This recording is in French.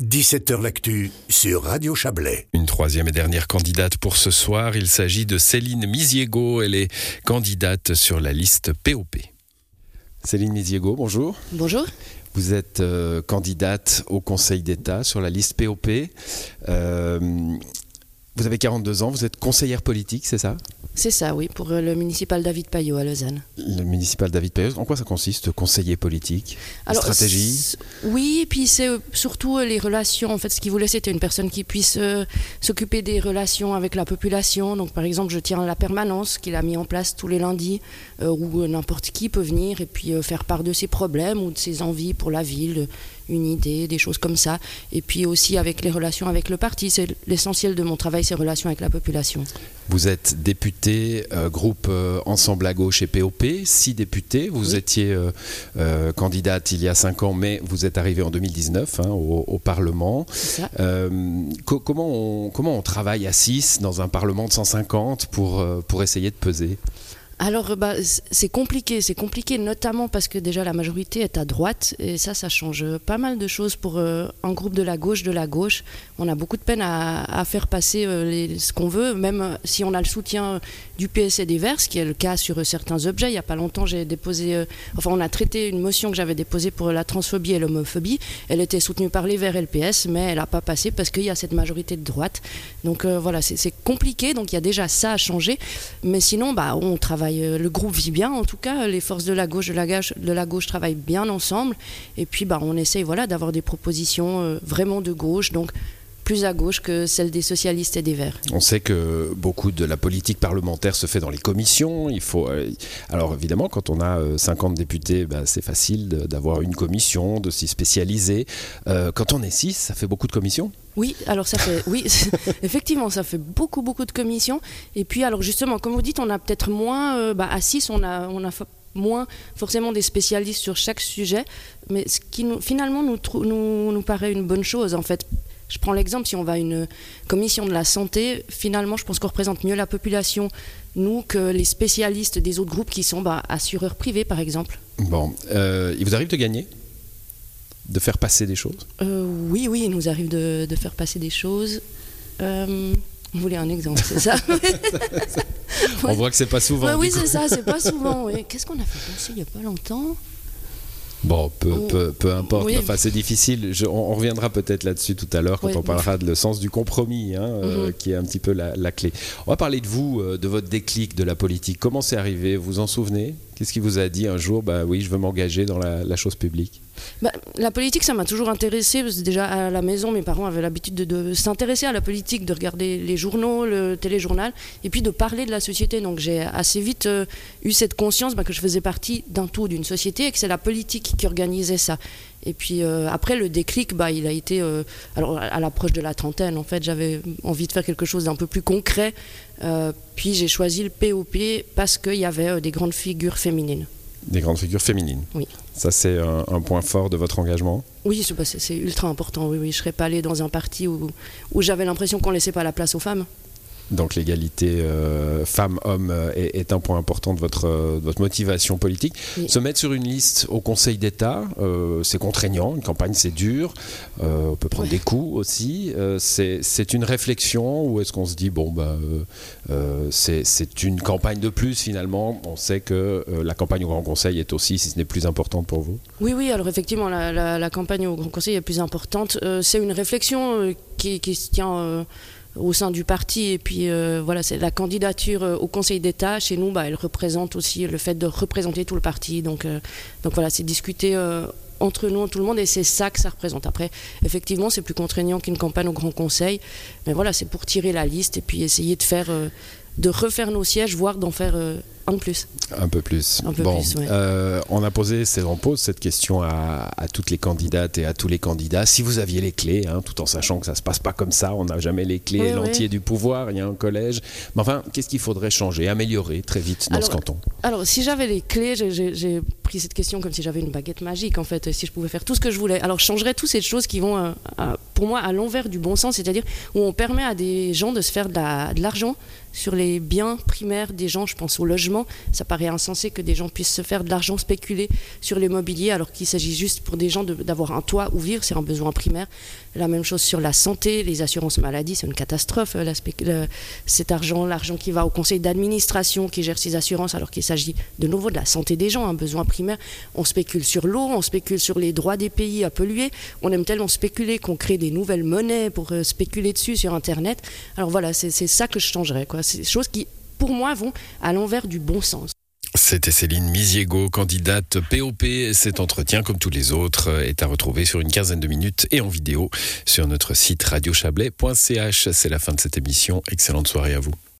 17h L'actu sur Radio Chablais. Une troisième et dernière candidate pour ce soir, il s'agit de Céline Misiego. Elle est candidate sur la liste POP. Céline Misiego, bonjour. Bonjour. Vous êtes euh, candidate au Conseil d'État sur la liste POP. Euh, vous avez 42 ans, vous êtes conseillère politique, c'est ça? C'est ça, oui, pour euh, le municipal David Payot à Lausanne. Le municipal David Payot, en quoi ça consiste, conseiller politique Alors, Stratégie Oui, et puis c'est euh, surtout euh, les relations. En fait, ce qu'il voulait, c'était une personne qui puisse euh, s'occuper des relations avec la population. Donc, par exemple, je tiens la permanence qu'il a mis en place tous les lundis, euh, où n'importe qui peut venir et puis euh, faire part de ses problèmes ou de ses envies pour la ville, une idée, des choses comme ça. Et puis aussi avec les relations avec le parti. C'est l'essentiel de mon travail, ces relations avec la population. Vous êtes député euh, groupe euh, Ensemble à gauche et POP, six députés. Vous Oui. étiez euh, candidate il y a cinq ans, mais vous êtes arrivé en 2019 hein, au, au Parlement. Co- comment, on, comment on travaille à 6 dans un Parlement de 150 pour, pour essayer de peser? Alors, bah, c'est compliqué, c'est compliqué notamment parce que déjà la majorité est à droite et ça, ça change pas mal de choses pour euh, un groupe de la gauche, de la gauche. On a beaucoup de peine à, faire passer euh, ce qu'on veut, même euh, si on a le soutien du PS et des Verts, ce qui est le cas sur certains objets. Il n'y a pas longtemps, j'ai déposé, enfin, on a traité une motion que j'avais déposée pour la transphobie et l'homophobie. Elle était soutenue par les Verts et le PS, mais elle n'a pas passé parce qu'il y a cette majorité de droite. Donc voilà, c'est compliqué. Donc il y a déjà ça à changer. Mais sinon, bah, on travaille, euh, le groupe vit bien en tout cas, les forces de la gauche, de la gauche, de gauche travaillent bien ensemble. Et puis bah, on essaye voilà, d'avoir des propositions euh, vraiment de gauche, donc plus à gauche que celles des socialistes et des Verts. On sait que beaucoup de la politique parlementaire se fait dans les commissions. Il faut, euh, alors évidemment, quand on a euh, 50 députés, bah, c'est facile d'avoir une commission, de s'y spécialiser. Euh, quand on est 6, ça fait beaucoup de commissions? Oui, alors ça fait, oui, effectivement, ça fait beaucoup, beaucoup de commissions. Et puis, alors justement, comme vous dites, on a peut-être moins, euh, bah, à 6, on a, on a fa- moins forcément des spécialistes sur chaque sujet, mais ce qui nous, finalement nous, nous paraît une bonne chose, en fait. Je prends l'exemple, si on va à une commission de la santé, finalement, je pense qu'on représente mieux la population, nous, que les spécialistes des autres groupes qui sont bah, assureurs privés, par exemple. Bon, euh, il vous arrive de gagner? De faire passer des choses? Euh, oui, oui, il nous arrive de, de faire passer des choses. Euh, vous voulez un exemple, c'est ça? On voit que c'est pas souvent. Oui, c'est ça, c'est pas souvent. Qu'est-ce qu'on a fait passer il n'y a pas longtemps? Bon, peu, Oh. peu, peu importe. Oui. Enfin, c'est difficile. Je- on, on reviendra peut-être là-dessus tout à l'heure quand Oui, on oui. parlera de le sens du compromis, hein, euh, Mhm. qui est un petit peu la, la clé. On va parler de vous, euh, de votre déclic de la politique. Comment c'est arrivé? Vous vous en souvenez? Qu'est-ce qui vous a dit un jour Bah oui, je veux m'engager dans la, chose publique? Bah, La politique, ça m'a toujours intéressé parce que déjà à la maison, mes parents avaient l'habitude de, de s'intéresser à la politique, de regarder les journaux, le téléjournal, et puis de parler de la société. Donc j'ai assez vite euh, eu cette conscience bah, que je faisais partie d'un tout, d'une société, et que c'est la politique qui organisait ça. Et puis euh, après, le déclic, bah, il a été euh, alors à l'approche de la trentaine. En fait, j'avais envie de faire quelque chose d'un peu plus concret. Euh, puis j'ai choisi le POP parce qu'il y avait des grandes figures féminines. Des grandes figures féminines. Oui. Ça, c'est un, un point fort de votre engagement? Oui, c'est- ultra important. Oui, oui. Je serais pas allée dans un parti où, où j'avais l'impression qu'on laissait pas la place aux femmes. Donc l'égalité euh, femmes-hommes euh, est, est un point important de votre, euh, de votre motivation politique. Oui. Se mettre sur une liste au Conseil d'État, euh, c'est contraignant, une campagne c'est dur, euh, on peut prendre Ouais. des coups aussi. C'est une réflexion ou est-ce qu'on se dit, bon, bah, c'est c'est une campagne de plus finalement, on sait que la campagne au Grand Conseil est aussi, si ce n'est plus importante pour vous Oui, oui. Alors effectivement, la, la- la campagne au Grand Conseil est plus importante. C'est une réflexion qui, qui se tient au sein du parti. Et puis euh, voilà, c'est la candidature euh, au Conseil d'État. Chez nous, bah, elle représente aussi le fait de représenter tout le parti. Donc, euh, donc voilà, c'est discuter. entre nous, tout le monde, et c'est ça que ça représente. Après, effectivement, c'est plus contraignant qu'une campagne au Grand Conseil, mais voilà, c'est pour tirer la liste et puis essayer de faire, de refaire nos sièges, voire d'en faire euh, un de plus. Un peu plus. Un peu bon, plus, ouais. euh, on a posé, on pose cette question à, à toutes les candidates et à tous les candidats. Si vous aviez les clés, hein, tout en sachant que ça se passe pas comme ça, on n'a jamais les clés, Oui, l'entier du pouvoir, il y a un collège. Mais enfin, qu'est-ce qu'il faudrait changer, améliorer très vite dans ce canton? Alors, si j'avais les clés, j'ai- pris cette question comme si j'avais une baguette magique, en fait, si je pouvais faire tout ce que je voulais. Alors, je changerais toutes ces choses qui vont, euh, à- pour moi, à l'envers du bon sens, c'est-à-dire où on permet à des gens de se faire de la- de l'argent sur les biens primaires des gens. Je pense au logement. Ça paraît insensé que des gens puissent se faire de l'argent spéculer sur l'immobilier alors qu'il s'agit juste pour des gens d'avoir un toit où vivre. C'est un besoin primaire. La même chose sur la santé, les assurances maladie, c'est une catastrophe. cet argent, l'argent qui va au conseil d'administration qui gère ces assurances alors qu'il s'agit de nouveau de la santé des gens, un besoin primaire. On spécule sur l'eau, on spécule sur les droits des pays à polluer. On aime tellement spéculer qu'on crée des nouvelles monnaies pour euh, spéculer dessus sur Internet. Alors voilà, c'est ça que je changerais. C'est des choses qui, pour moi, vont à l'envers du bon sens. C'était Céline Misiego, candidate POP. Cet entretien, comme tous les autres, est à retrouver sur une quinzaine de minutes et en vidéo sur notre site radiochablais.ch. C'est la fin de cette émission. Excellente soirée à vous.